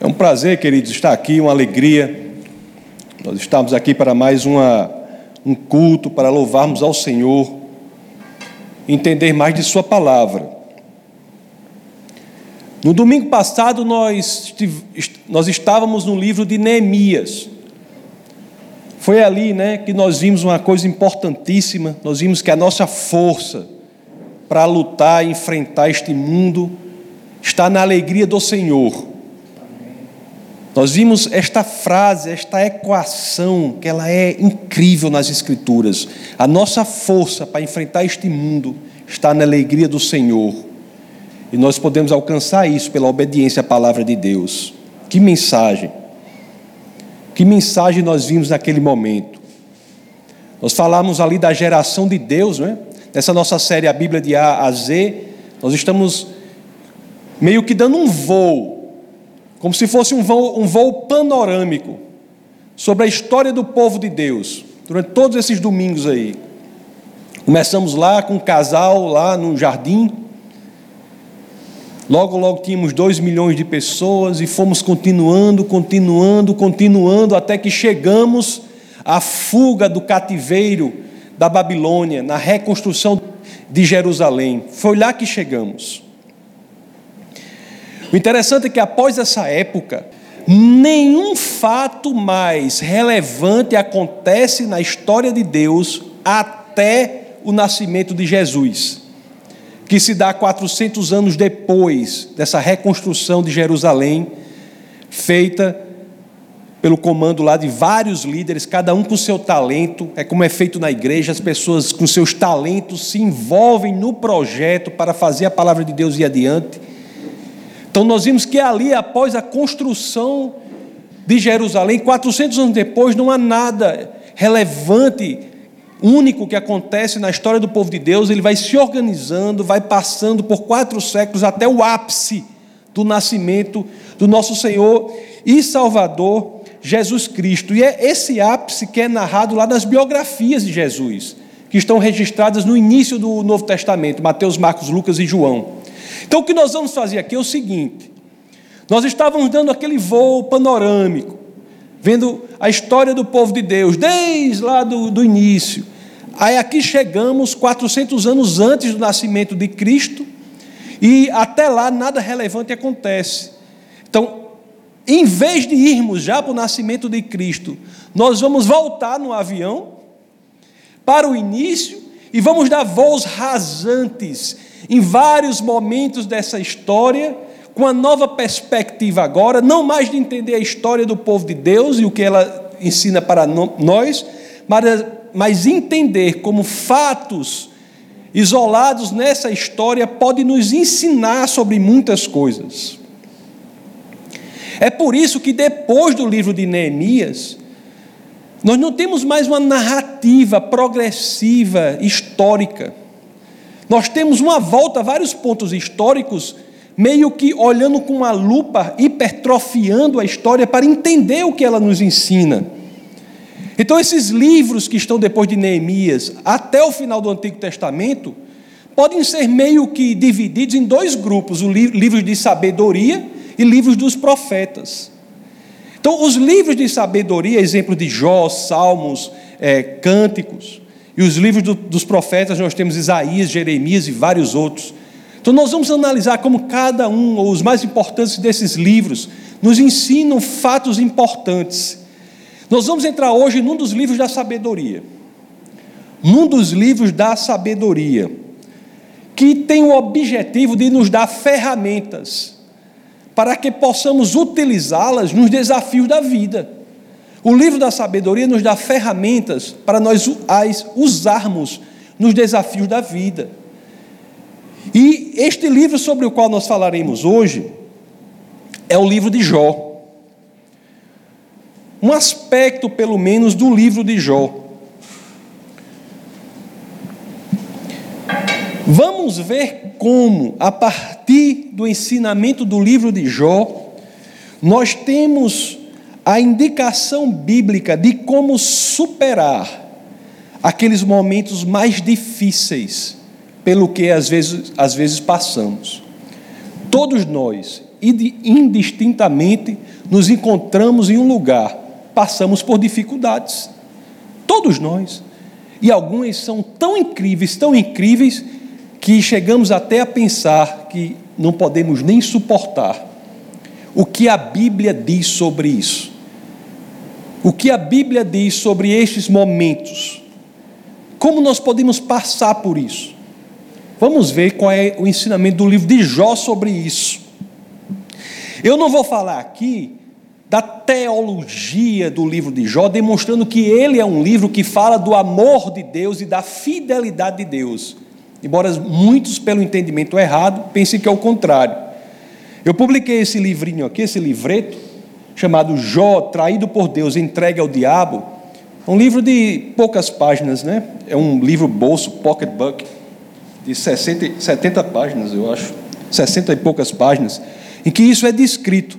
É um prazer, queridos, estar aqui, uma alegria. Nós estamos aqui para mais uma, um culto, para louvarmos ao Senhor, entender mais de Sua palavra. No domingo passado, nós, nós estávamos no livro de Neemias. Foi ali né, que nós vimos uma coisa importantíssima. Nós vimos que a nossa força para lutar e enfrentar este mundo está na alegria do Senhor. Nós vimos esta frase, esta equação, que ela é incrível nas Escrituras. A nossa força para enfrentar este mundo está na alegria do Senhor. E nós podemos alcançar isso pela obediência à palavra de Deus. Que mensagem! Que mensagem nós vimos naquele momento? Nós falamos ali da geração de Deus, não é? Nessa nossa série, a Bíblia de A a Z, nós estamos meio que dando um voo como se fosse um voo, um voo panorâmico sobre a história do povo de Deus, durante todos esses domingos aí. Começamos lá com um casal lá no jardim. Logo, logo tínhamos dois milhões de pessoas e fomos continuando, continuando, continuando, até que chegamos à fuga do cativeiro da Babilônia, na reconstrução de Jerusalém. Foi lá que chegamos. O interessante é que após essa época, nenhum fato mais relevante acontece na história de Deus até o nascimento de Jesus, que se dá 400 anos depois dessa reconstrução de Jerusalém, feita pelo comando lá de vários líderes, cada um com seu talento, é como é feito na igreja, as pessoas com seus talentos se envolvem no projeto para fazer a palavra de Deus ir adiante. Então nós vimos que ali, após a construção de Jerusalém, 400 anos depois, não há nada relevante, único que acontece na história do povo de Deus. Ele vai se organizando, vai passando por quatro séculos até o ápice do nascimento do nosso Senhor e Salvador Jesus Cristo. E é esse ápice que é narrado lá nas biografias de Jesus, que estão registradas no início do Novo Testamento, Mateus, Marcos, Lucas e João. Então o que nós vamos fazer aqui é o seguinte: nós estávamos dando aquele voo panorâmico, vendo a história do povo de Deus, desde lá do, do início. Aí aqui chegamos 400 anos antes do nascimento de Cristo, e até lá nada relevante acontece. Então, em vez de irmos já para o nascimento de Cristo, nós vamos voltar no avião para o início e vamos dar voos rasantes em vários momentos dessa história, com a nova perspectiva agora, não mais de entender a história do povo de Deus e o que ela ensina para nós, mas, mas entender como fatos isolados nessa história podem nos ensinar sobre muitas coisas. É por isso que depois do livro de Neemias, nós não temos mais uma narrativa progressiva histórica. Nós temos uma volta a vários pontos históricos, meio que olhando com uma lupa, hipertrofiando a história para entender o que ela nos ensina. Então, esses livros que estão depois de Neemias, até o final do Antigo Testamento, podem ser meio que divididos em dois grupos: os livros de sabedoria e livros dos profetas. Então, os livros de sabedoria, exemplo de Jó, Salmos, é, Cânticos, e os livros do, dos profetas, nós temos Isaías, Jeremias e vários outros. Então, nós vamos analisar como cada um, ou os mais importantes desses livros, nos ensinam fatos importantes. Nós vamos entrar hoje num dos livros da sabedoria. Num dos livros da sabedoria, que tem o objetivo de nos dar ferramentas para que possamos utilizá-las nos desafios da vida. O livro da sabedoria nos dá ferramentas para nós as usarmos nos desafios da vida. E este livro sobre o qual nós falaremos hoje é o livro de Jó. Um aspecto, pelo menos, do livro de Jó. Vamos ver como, a partir do ensinamento do livro de Jó, nós temos a indicação bíblica de como superar aqueles momentos mais difíceis pelo que às vezes, às vezes passamos. Todos nós, indistintamente, nos encontramos em um lugar, passamos por dificuldades. Todos nós. E algumas são tão incríveis, tão incríveis, que chegamos até a pensar que não podemos nem suportar. O que a Bíblia diz sobre isso? O que a Bíblia diz sobre estes momentos? Como nós podemos passar por isso? Vamos ver qual é o ensinamento do livro de Jó sobre isso. Eu não vou falar aqui da teologia do livro de Jó, demonstrando que ele é um livro que fala do amor de Deus e da fidelidade de Deus. Embora muitos, pelo entendimento errado, pensem que é o contrário. Eu publiquei esse livrinho aqui, esse livreto, chamado Jó, traído por Deus, entregue ao diabo. Um livro de poucas páginas, né? É um livro bolso, pocketbook, de 60, 70 páginas, eu acho. 60 e poucas páginas, em que isso é descrito.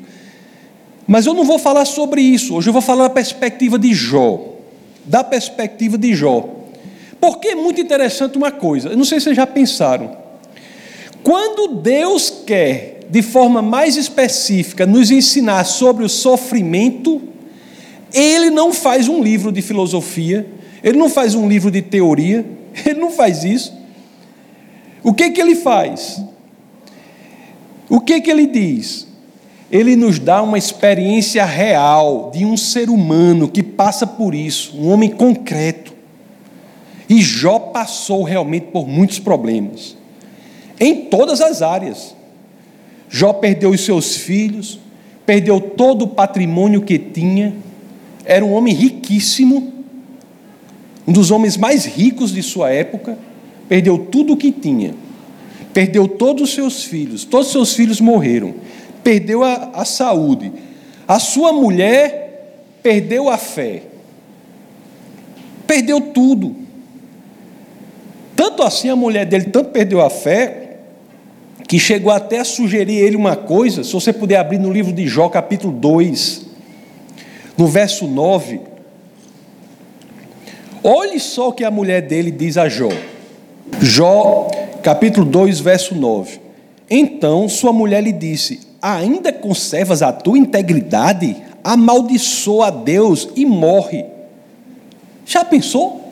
Mas eu não vou falar sobre isso. Hoje eu vou falar da perspectiva de Jó. Da perspectiva de Jó. Porque é muito interessante uma coisa. Eu não sei se vocês já pensaram. Quando Deus quer, de forma mais específica, nos ensinar sobre o sofrimento, Ele não faz um livro de filosofia, Ele não faz um livro de teoria, Ele não faz isso. O que que Ele faz? O que que Ele diz? ele nos dá uma experiência real de um ser humano que passa por isso, um homem concreto. E Jó passou realmente por muitos problemas, em todas as áreas. Jó perdeu os seus filhos, perdeu todo o patrimônio que tinha, era um homem riquíssimo, um dos homens mais ricos de sua época, perdeu tudo o que tinha, perdeu todos os seus filhos, todos os seus filhos morreram perdeu a, a saúde. A sua mulher perdeu a fé. Perdeu tudo. Tanto assim a mulher dele tanto perdeu a fé que chegou até a sugerir ele uma coisa, se você puder abrir no livro de Jó, capítulo 2, no verso 9. Olhe só o que a mulher dele diz a Jó. Jó, capítulo 2, verso 9. Então sua mulher lhe disse: ainda conservas a tua integridade, amaldiçoa a Deus e morre. Já pensou?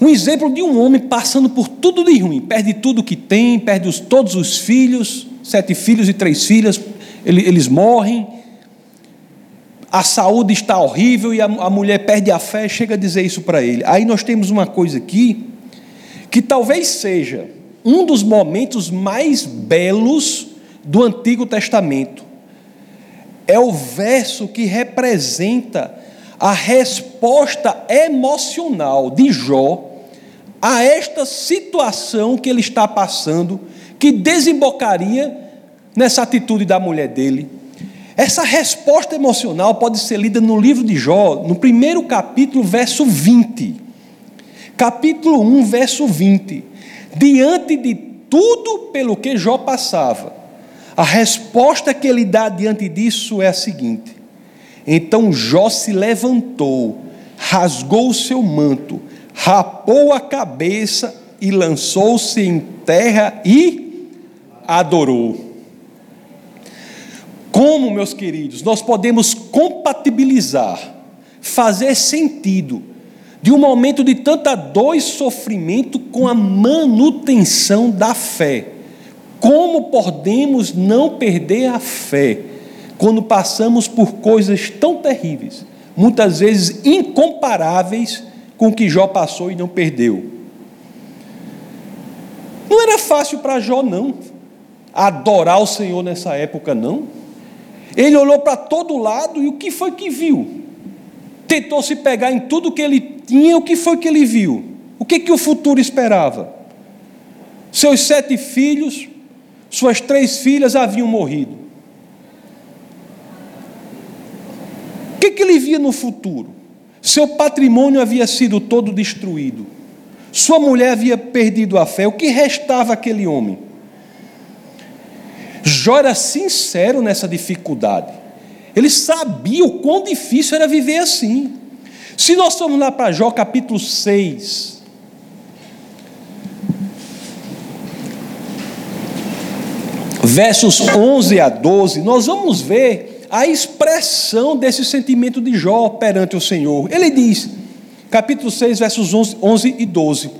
Um exemplo de um homem passando por tudo de ruim, perde tudo que tem, perde os, todos os filhos, sete filhos e três filhas, ele, eles morrem, a saúde está horrível e a, a mulher perde a fé, chega a dizer isso para ele. Aí nós temos uma coisa aqui, que talvez seja um dos momentos mais belos do Antigo Testamento. É o verso que representa a resposta emocional de Jó a esta situação que ele está passando, que desembocaria nessa atitude da mulher dele. Essa resposta emocional pode ser lida no livro de Jó, no primeiro capítulo, verso 20. Capítulo 1, verso 20. Diante de tudo pelo que Jó passava, a resposta que ele dá diante disso é a seguinte: Então Jó se levantou, rasgou o seu manto, rapou a cabeça e lançou-se em terra e adorou. Como, meus queridos, nós podemos compatibilizar, fazer sentido de um momento de tanta dor e sofrimento com a manutenção da fé? Como podemos não perder a fé quando passamos por coisas tão terríveis, muitas vezes incomparáveis com que Jó passou e não perdeu? Não era fácil para Jó, não, adorar o Senhor nessa época, não. Ele olhou para todo lado e o que foi que viu? Tentou se pegar em tudo que ele tinha, o que foi que ele viu? O que, que o futuro esperava? Seus sete filhos suas três filhas haviam morrido. O que, que ele via no futuro? Seu patrimônio havia sido todo destruído. Sua mulher havia perdido a fé. O que restava aquele homem? Jó era sincero nessa dificuldade. Ele sabia o quão difícil era viver assim. Se nós formos lá para Jó capítulo 6, versos 11 a 12, nós vamos ver a expressão desse sentimento de Jó perante o Senhor. Ele diz, capítulo 6, versos 11, 11 e 12: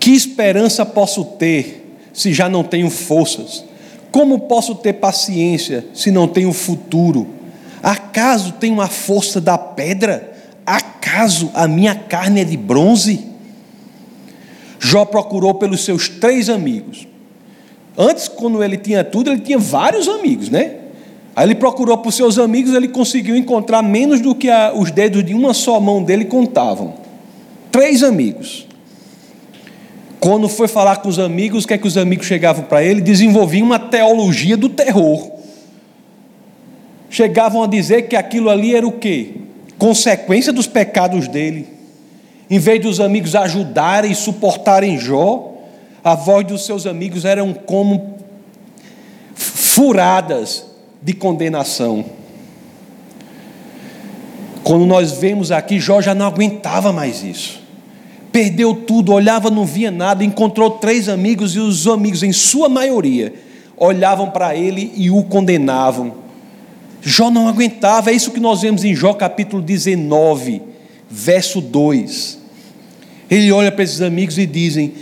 Que esperança posso ter se já não tenho forças? Como posso ter paciência se não tenho futuro? Acaso tenho a força da pedra? Acaso a minha carne é de bronze? Jó procurou pelos seus três amigos. Antes, quando ele tinha tudo, ele tinha vários amigos, né? Aí ele procurou por seus amigos, ele conseguiu encontrar menos do que a, os dedos de uma só mão dele contavam. Três amigos. Quando foi falar com os amigos, o que é que os amigos chegavam para ele? Desenvolviam uma teologia do terror. Chegavam a dizer que aquilo ali era o quê? Consequência dos pecados dele. Em vez dos amigos ajudarem e suportarem Jó, a voz dos seus amigos eram como furadas de condenação. Quando nós vemos aqui, Jó já não aguentava mais isso. Perdeu tudo, olhava, não via nada, encontrou três amigos e os amigos, em sua maioria, olhavam para ele e o condenavam. Jó não aguentava, é isso que nós vemos em Jó capítulo 19, verso 2. Ele olha para esses amigos e, dizem,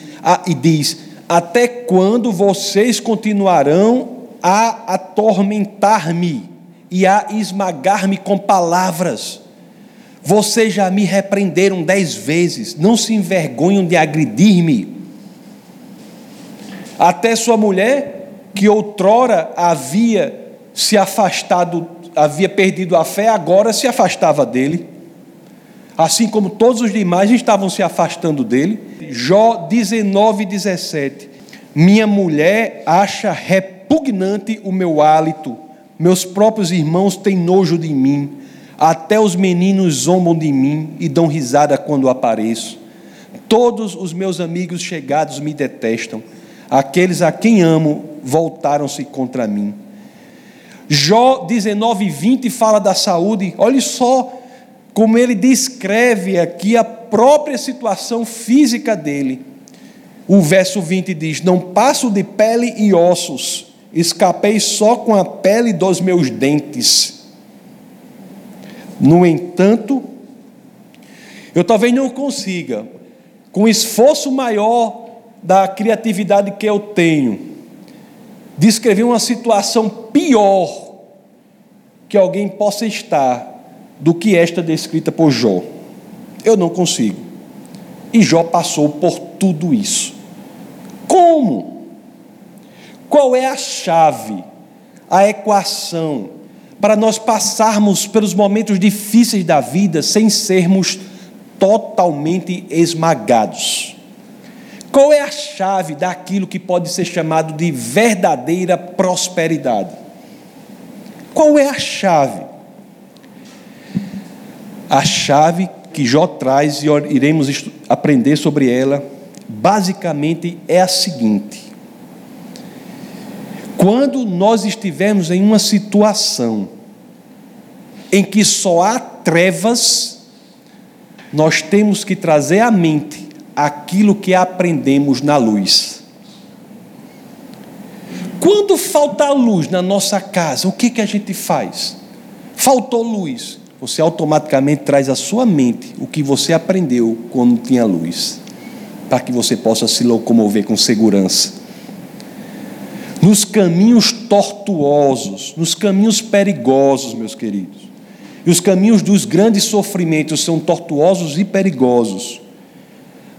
e diz: Até quando vocês continuarão a atormentar-me e a esmagar-me com palavras. Vocês já me repreenderam dez vezes, não se envergonham de agredir-me. Até sua mulher, que outrora havia se afastado, havia perdido a fé, agora se afastava dele. Assim como todos os demais estavam se afastando dele. Jó 19, 17. Minha mulher acha repreendido repugnante o meu hálito, meus próprios irmãos têm nojo de mim, até os meninos zombam de mim e dão risada quando apareço. Todos os meus amigos chegados me detestam, aqueles a quem amo voltaram-se contra mim. Jó 19, 20 fala da saúde, olhe só como ele descreve aqui a própria situação física dele. O verso 20 diz: Não passo de pele e ossos, escapei só com a pele dos meus dentes. No entanto, eu talvez não consiga, com esforço maior da criatividade que eu tenho, descrever uma situação pior que alguém possa estar do que esta descrita por Jó. Eu não consigo. E Jó passou por tudo isso. Como? Qual é a chave, a equação, para nós passarmos pelos momentos difíceis da vida sem sermos totalmente esmagados? Qual é a chave daquilo que pode ser chamado de verdadeira prosperidade? Qual é a chave? A chave que Jó traz e iremos aprender sobre ela, basicamente é a seguinte: quando nós estivermos em uma situação em que só há trevas, nós temos que trazer à mente aquilo que aprendemos na luz. Quando falta luz na nossa casa, o que, que a gente faz? Faltou luz. Você automaticamente traz à sua mente o que você aprendeu quando tinha luz, para que você possa se locomover com segurança nos caminhos tortuosos, nos caminhos perigosos, meus queridos. E os caminhos dos grandes sofrimentos são tortuosos e perigosos.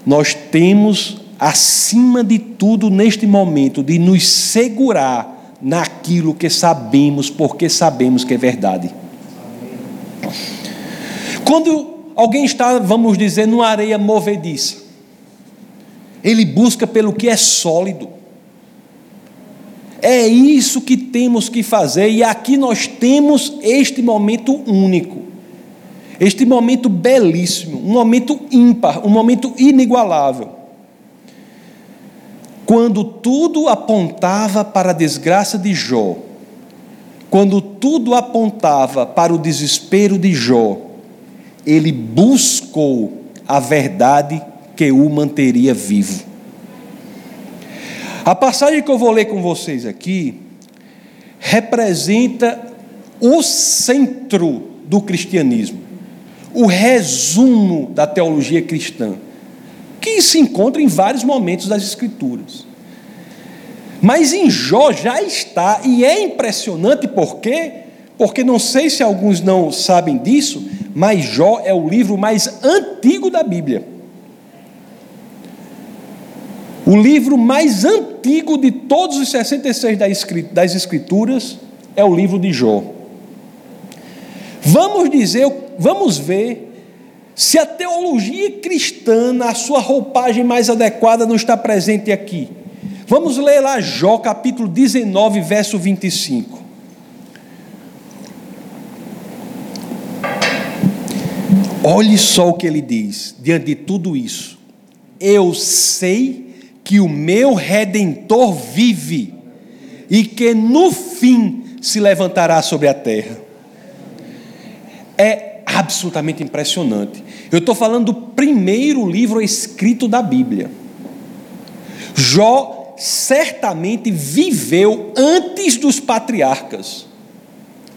Nós temos, acima de tudo, neste momento, de nos segurar naquilo que sabemos, porque sabemos que é verdade. Quando alguém está, vamos dizer, numa areia movediça, ele busca pelo que é sólido. É isso que temos que fazer, e aqui nós temos este momento único, este momento belíssimo, um momento ímpar, um momento inigualável. Quando tudo apontava para a desgraça de Jó, quando tudo apontava para o desespero de Jó, ele buscou a verdade que o manteria vivo. A passagem que eu vou ler com vocês aqui representa o centro do cristianismo, o resumo da teologia cristã, que se encontra em vários momentos das Escrituras. Mas em Jó já está, e é impressionante por quê? Porque não sei se alguns não sabem disso, mas Jó é o livro mais antigo da Bíblia. O livro mais antigo de todos os 66 das Escrituras é o livro de Jó. Vamos dizer, vamos ver se a teologia cristã, na sua roupagem mais adequada, não está presente aqui. Vamos ler lá Jó, capítulo 19, verso 25. Olhe só o que ele diz, diante de tudo isso. Eu sei que o meu redentor vive e que no fim se levantará sobre a terra. É absolutamente impressionante. Eu estou falando do primeiro livro escrito da Bíblia. Jó certamente viveu antes dos patriarcas,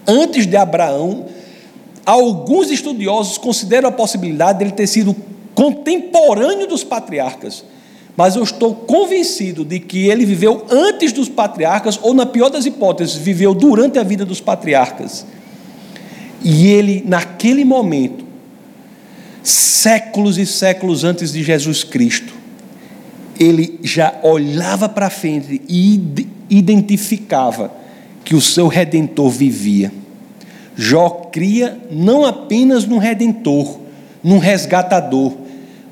antes de Abraão. Alguns estudiosos consideram a possibilidade dele ter sido contemporâneo dos patriarcas, mas eu estou convencido de que ele viveu antes dos patriarcas, ou, na pior das hipóteses, viveu durante a vida dos patriarcas. E ele, naquele momento, séculos e séculos antes de Jesus Cristo, ele já olhava para frente e identificava que o seu redentor vivia. Jó cria não apenas num redentor, num resgatador,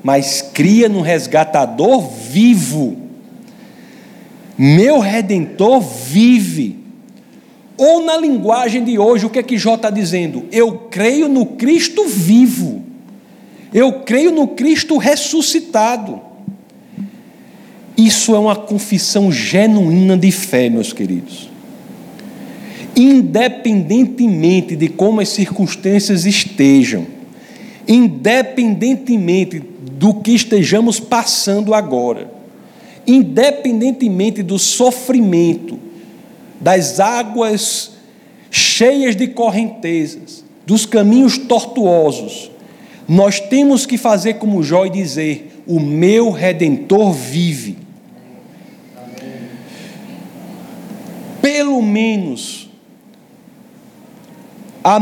mas cria num resgatador vivo. Meu redentor vive. Ou na linguagem de hoje, o que é que Jó está dizendo? Eu creio no Cristo vivo. Eu creio no Cristo ressuscitado. Isso é uma confissão genuína de fé, meus queridos. Independentemente de como as circunstâncias estejam, independentemente do que estejamos passando agora, independentemente do sofrimento, das águas cheias de correntezas, dos caminhos tortuosos, nós temos que fazer como Jó e dizer: O meu redentor vive. pelo menos, há,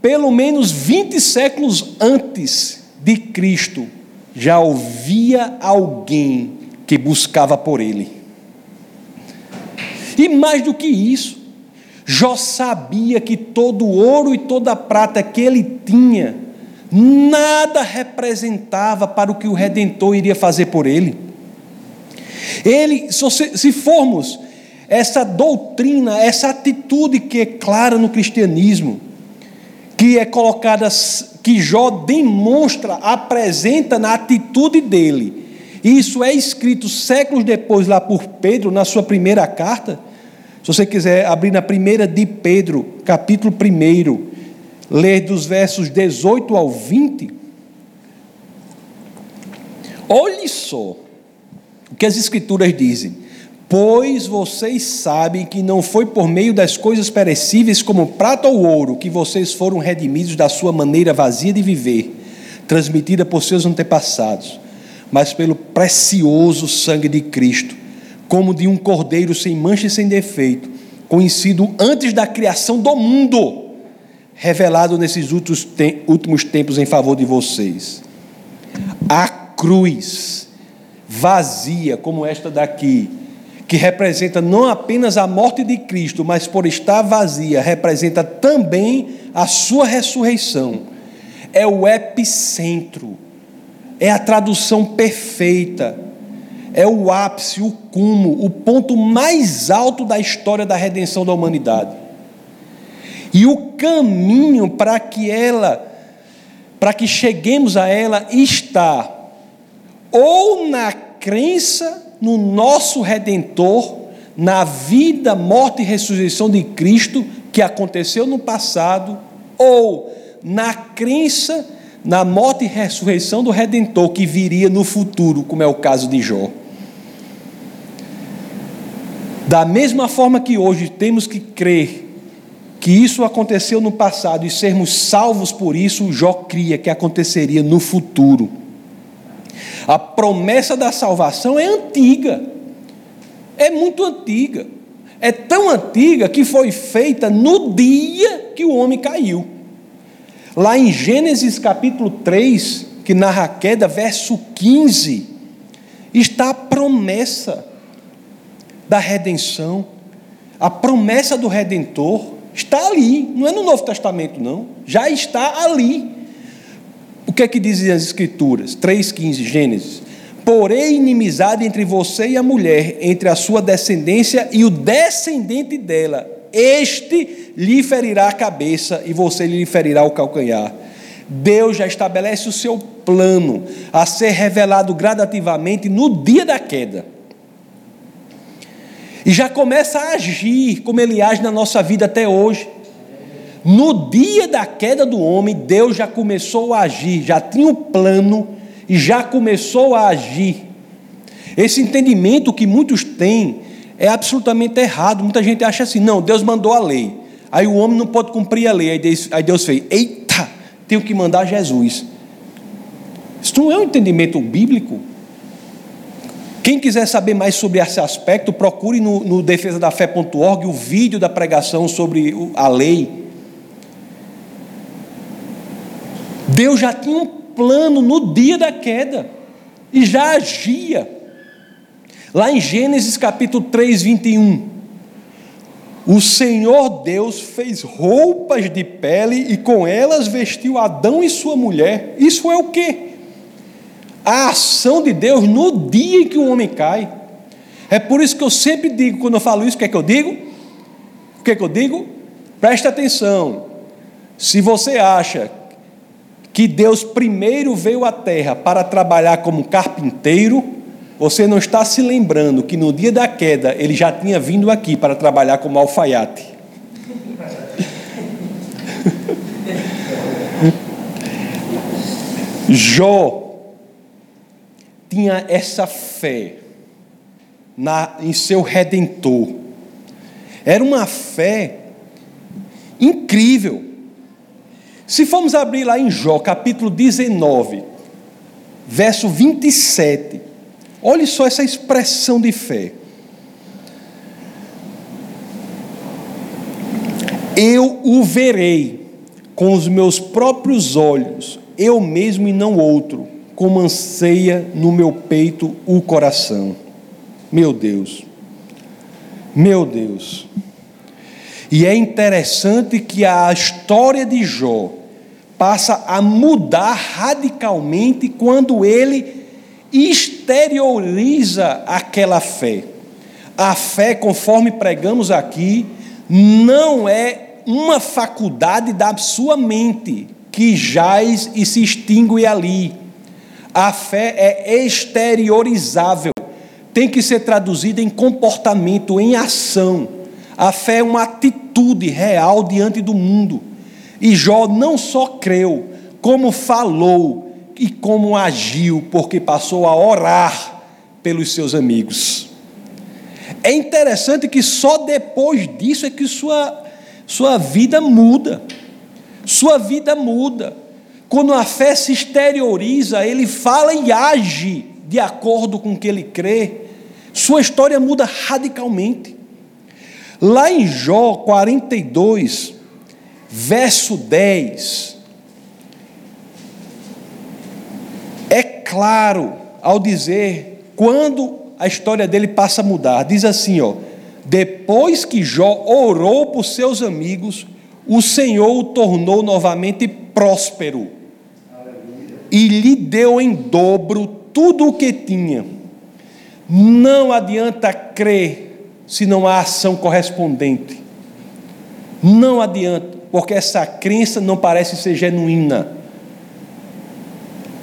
pelo menos 20 séculos antes de Cristo, já havia alguém que buscava por ele. E mais do que isso, Jó sabia que todo o ouro e toda a prata que ele tinha, nada representava para o que o Redentor iria fazer por ele. Ele, se formos essa doutrina, essa atitude que é clara no cristianismo, que é colocada, que Jó demonstra, apresenta na atitude dele. Isso é escrito séculos depois lá por Pedro, na sua primeira carta. Se você quiser abrir na primeira de Pedro, capítulo 1, ler dos versos 18 ao 20. Olhe só o que as Escrituras dizem. Pois vocês sabem que não foi por meio das coisas perecíveis, como prata ou ouro, que vocês foram redimidos da sua maneira vazia de viver, transmitida por seus antepassados, mas pelo precioso sangue de Cristo, como de um cordeiro sem mancha e sem defeito, conhecido antes da criação do mundo, revelado nesses últimos tempos em favor de vocês. A cruz vazia, como esta daqui, que representa não apenas a morte de Cristo, mas por estar vazia, representa também a sua ressurreição. É o epicentro, é a tradução perfeita, é o ápice, o cumo, o ponto mais alto da história da redenção da humanidade. E o caminho para que ela, para que cheguemos a ela, está ou na crença no nosso redentor, na vida, morte e ressurreição de Cristo que aconteceu no passado, ou na crença na morte e ressurreição do redentor que viria no futuro, como é o caso de Jó. Da mesma forma que hoje temos que crer que isso aconteceu no passado e sermos salvos por isso, Jó cria que aconteceria no futuro. A promessa da salvação é antiga, é muito antiga, é tão antiga que foi feita no dia que o homem caiu. Lá em Gênesis capítulo 3, que narra a queda, verso 15, está a promessa da redenção, a promessa do redentor está ali, não é no Novo Testamento, não, já está ali. Que é que dizem as Escrituras? 3,15, Gênesis. Porém, inimizade entre você e a mulher, entre a sua descendência e o descendente dela, este lhe ferirá a cabeça e você lhe ferirá o calcanhar. Deus já estabelece o seu plano a ser revelado gradativamente no dia da queda. E já começa a agir como ele age na nossa vida até hoje. No dia da queda do homem, Deus já começou a agir, já tinha o um plano e já começou a agir. Esse entendimento que muitos têm é absolutamente errado. Muita gente acha assim: não, Deus mandou a lei, aí o homem não pode cumprir a lei. Aí Deus, aí Deus fez: eita, tenho que mandar Jesus. Isso não é um entendimento bíblico. Quem quiser saber mais sobre esse aspecto, procure no, no defesadafé.org o vídeo da pregação sobre a lei. Deus já tinha um plano no dia da queda e já agia. Lá em Gênesis capítulo 3, 21. O Senhor Deus fez roupas de pele e com elas vestiu Adão e sua mulher. Isso é o que? a ação de Deus no dia em que o homem cai. É por isso que eu sempre digo, quando eu falo isso, o que é que eu digo? O que é que eu digo? Preste atenção. Se você acha que Deus primeiro veio à terra para trabalhar como carpinteiro, você não está se lembrando que no dia da queda ele já tinha vindo aqui para trabalhar como alfaiate. Jó tinha essa fé na, em seu redentor. Era uma fé incrível. Se formos abrir lá em Jó, capítulo 19, verso 27, olhe só essa expressão de fé. Eu o verei com os meus próprios olhos, eu mesmo e não outro como anseia no meu peito o coração. Meu Deus, meu Deus. E é interessante que a história de Jó passa a mudar radicalmente quando ele exterioriza aquela fé. A fé, conforme pregamos aqui, não é uma faculdade da sua mente que jaz e se extingue ali. A fé é exteriorizável, tem que ser traduzida em comportamento, em ação. A fé é uma atitude real diante do mundo. E Jó não só creu, como falou e como agiu, porque passou a orar pelos seus amigos. É interessante que só depois disso é que sua, sua vida muda. Sua vida muda. Quando a fé se exterioriza, ele fala e age de acordo com o que ele crê, sua história muda radicalmente. Lá em Jó 42, verso 10, é claro ao dizer quando a história dele passa a mudar. Diz assim, ó: Depois que Jó orou por seus amigos, o Senhor o tornou novamente próspero e lhe deu em dobro tudo o que tinha. Não adianta crer se não há ação correspondente. Não adianta, porque essa crença não parece ser genuína.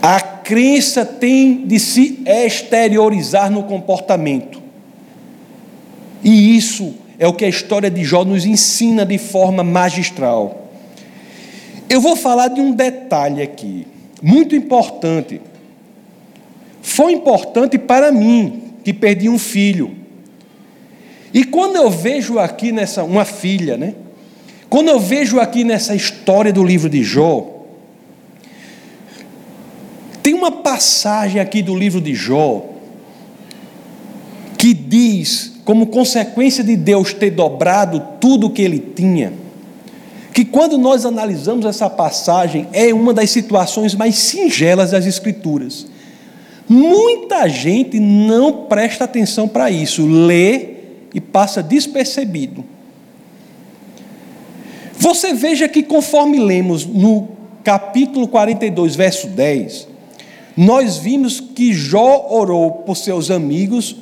A crença tem de se exteriorizar no comportamento. E isso é o que a história de Jó nos ensina de forma magistral. Eu vou falar de um detalhe aqui muito importante. Foi importante para mim, que perdi um filho. E quando eu vejo aqui nessa uma filha, né? Quando eu vejo aqui nessa história do livro de Jó, tem uma passagem aqui do livro de Jó que diz, como consequência de Deus ter dobrado tudo o que ele tinha, que quando nós analisamos essa passagem, é uma das situações mais singelas das Escrituras. Muita gente não presta atenção para isso, lê e passa despercebido. Você veja que, conforme lemos no capítulo 42, verso 10, nós vimos que Jó orou por seus amigos,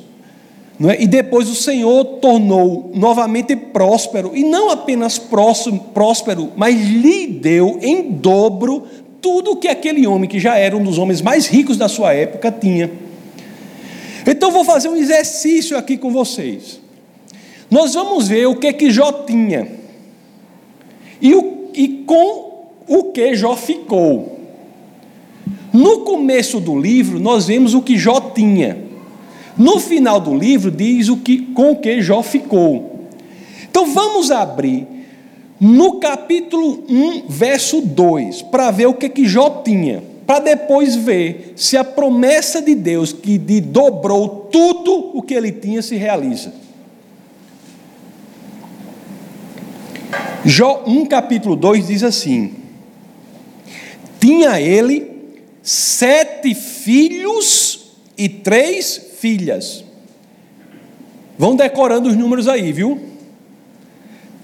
não é? e depois o Senhor tornou novamente próspero, e não apenas próspero, mas lhe deu em dobro tudo o que aquele homem, que já era um dos homens mais ricos da sua época, tinha. Então vou fazer um exercício aqui com vocês. Nós vamos ver o que que Jó tinha e, o, e com o que Jó ficou. No começo do livro, nós vemos o que Jó tinha. No final do livro, diz o que, com o que Jó ficou. Então vamos abrir no capítulo 1, verso 2, para ver o que, que Jó tinha, para depois ver se a promessa de Deus que de dobrou tudo o que ele tinha se realiza. Jó 1, capítulo 2 diz assim: Tinha ele sete filhos e três filhas. Vão decorando os números aí, viu?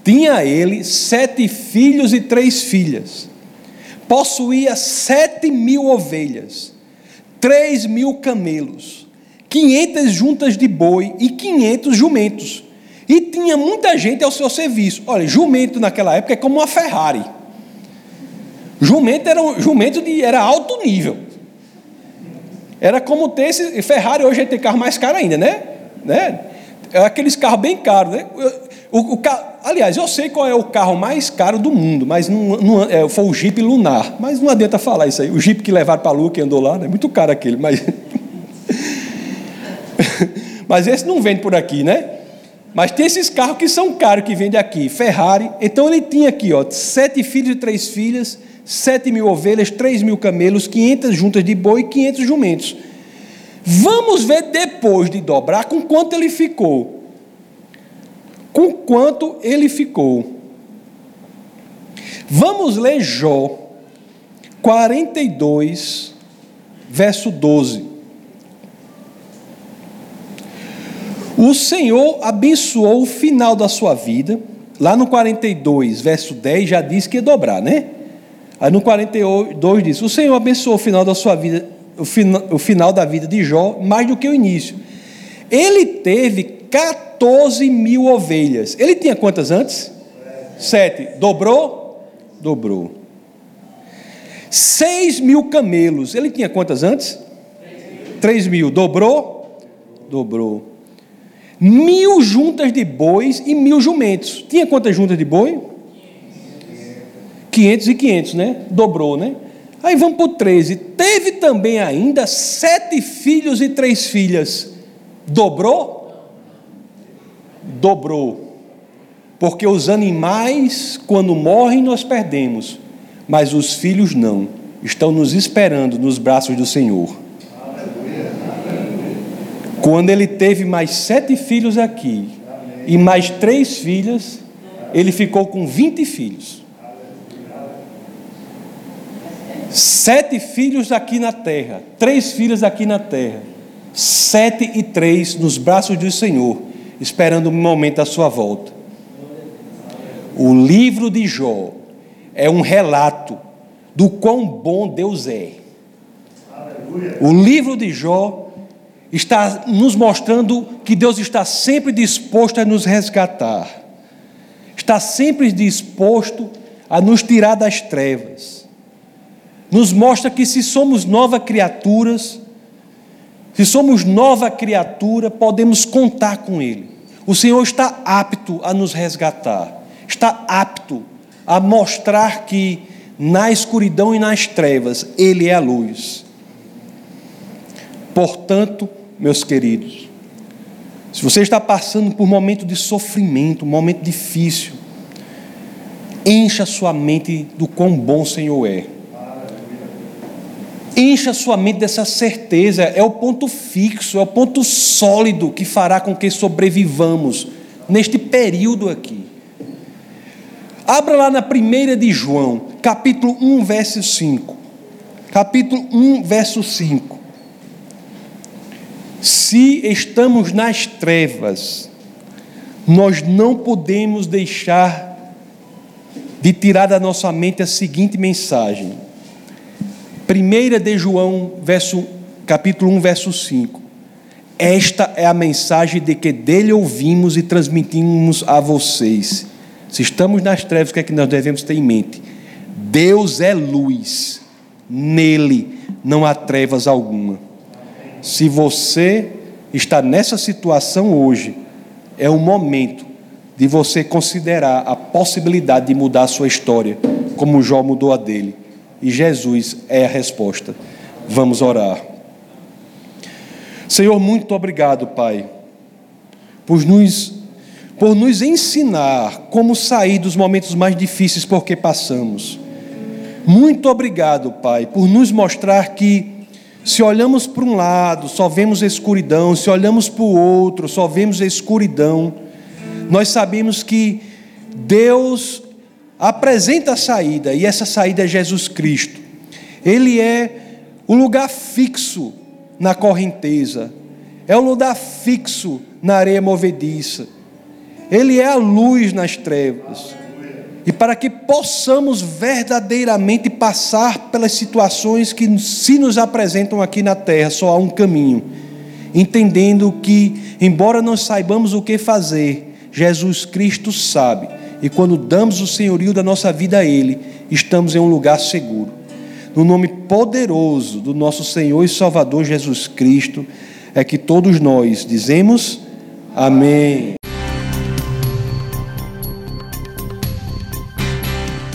Tinha ele sete filhos e três filhas. Possuía sete mil ovelhas, três mil camelos, quinhentas juntas de boi e quinhentos jumentos e tinha muita gente ao seu serviço. Olha, jumento naquela época é como uma Ferrari. Jumento era, um, jumento de, era alto nível. Era como ter esse. Ferrari hoje tem carro mais caro ainda, né? né? É aqueles carros bem caros, né? O, o, o, aliás, eu sei qual é o carro mais caro do mundo, mas não, não é, foi o Jeep Lunar. Mas não adianta falar isso aí. O Jeep que levaram para a Lua, que andou lá, é né? muito caro aquele, mas. mas esse não vende por aqui, né? Mas tem esses carros que são caros que vendem aqui, Ferrari. Então ele tinha aqui, ó, sete filhos e três filhas, sete mil ovelhas, três mil camelos, quinhentas juntas de boi e quinhentos jumentos. Vamos ver depois de dobrar com quanto ele ficou. Com quanto ele ficou. Vamos ler Jó 42, verso 12. O Senhor abençoou o final da sua vida. Lá no 42, verso 10, já diz que ia dobrar, né? Aí no 42 diz: O Senhor abençoou o final da sua vida, o, final, o final da vida de Jó, mais do que o início. Ele teve 14 mil ovelhas. Ele tinha quantas antes? Sete. Dobrou? Dobrou. 6 mil camelos. Ele tinha quantas antes? 3 mil. Dobrou? Dobrou mil juntas de bois e mil jumentos. Tinha quantas juntas de boi? 500 e 500, né? Dobrou, né? Aí vamos para o 13. Teve também ainda sete filhos e três filhas. Dobrou? Dobrou. Porque os animais, quando morrem, nós perdemos, mas os filhos não. Estão nos esperando nos braços do Senhor. Quando ele teve mais sete filhos aqui e mais três filhas, ele ficou com vinte filhos. Sete filhos aqui na terra, três filhas aqui na terra, sete e três nos braços do Senhor, esperando o momento da sua volta. O livro de Jó é um relato do quão bom Deus é. O livro de Jó está nos mostrando que Deus está sempre disposto a nos resgatar, está sempre disposto a nos tirar das trevas. Nos mostra que se somos nova criaturas, se somos nova criatura, podemos contar com Ele. O Senhor está apto a nos resgatar, está apto a mostrar que na escuridão e nas trevas Ele é a luz. Portanto, meus queridos, se você está passando por um momento de sofrimento, um momento difícil, Encha sua mente do quão bom o Senhor é. Encha sua mente dessa certeza, é o ponto fixo, é o ponto sólido que fará com que sobrevivamos neste período aqui. Abra lá na primeira de João, capítulo 1, verso 5. Capítulo 1, verso 5. Se estamos nas trevas, nós não podemos deixar de tirar da nossa mente a seguinte mensagem. Primeira de João, verso, capítulo 1, verso 5. Esta é a mensagem de que dele ouvimos e transmitimos a vocês. Se estamos nas trevas, o que é que nós devemos ter em mente? Deus é luz, nele não há trevas alguma. Se você está nessa situação hoje, é o momento de você considerar a possibilidade de mudar a sua história, como Jó mudou a dele. E Jesus é a resposta. Vamos orar. Senhor, muito obrigado, Pai, por nos, por nos ensinar como sair dos momentos mais difíceis por que passamos. Muito obrigado, Pai, por nos mostrar que se olhamos para um lado, só vemos escuridão, se olhamos para o outro, só vemos escuridão nós sabemos que Deus apresenta a saída, e essa saída é Jesus Cristo. Ele é o lugar fixo na correnteza, é o lugar fixo na areia movediça, Ele é a luz nas trevas. E para que possamos verdadeiramente passar pelas situações que se nos apresentam aqui na terra, só há um caminho, entendendo que, embora não saibamos o que fazer, Jesus Cristo sabe. E quando damos o senhorio da nossa vida a Ele, estamos em um lugar seguro. No nome poderoso do nosso Senhor e Salvador Jesus Cristo, é que todos nós dizemos amém.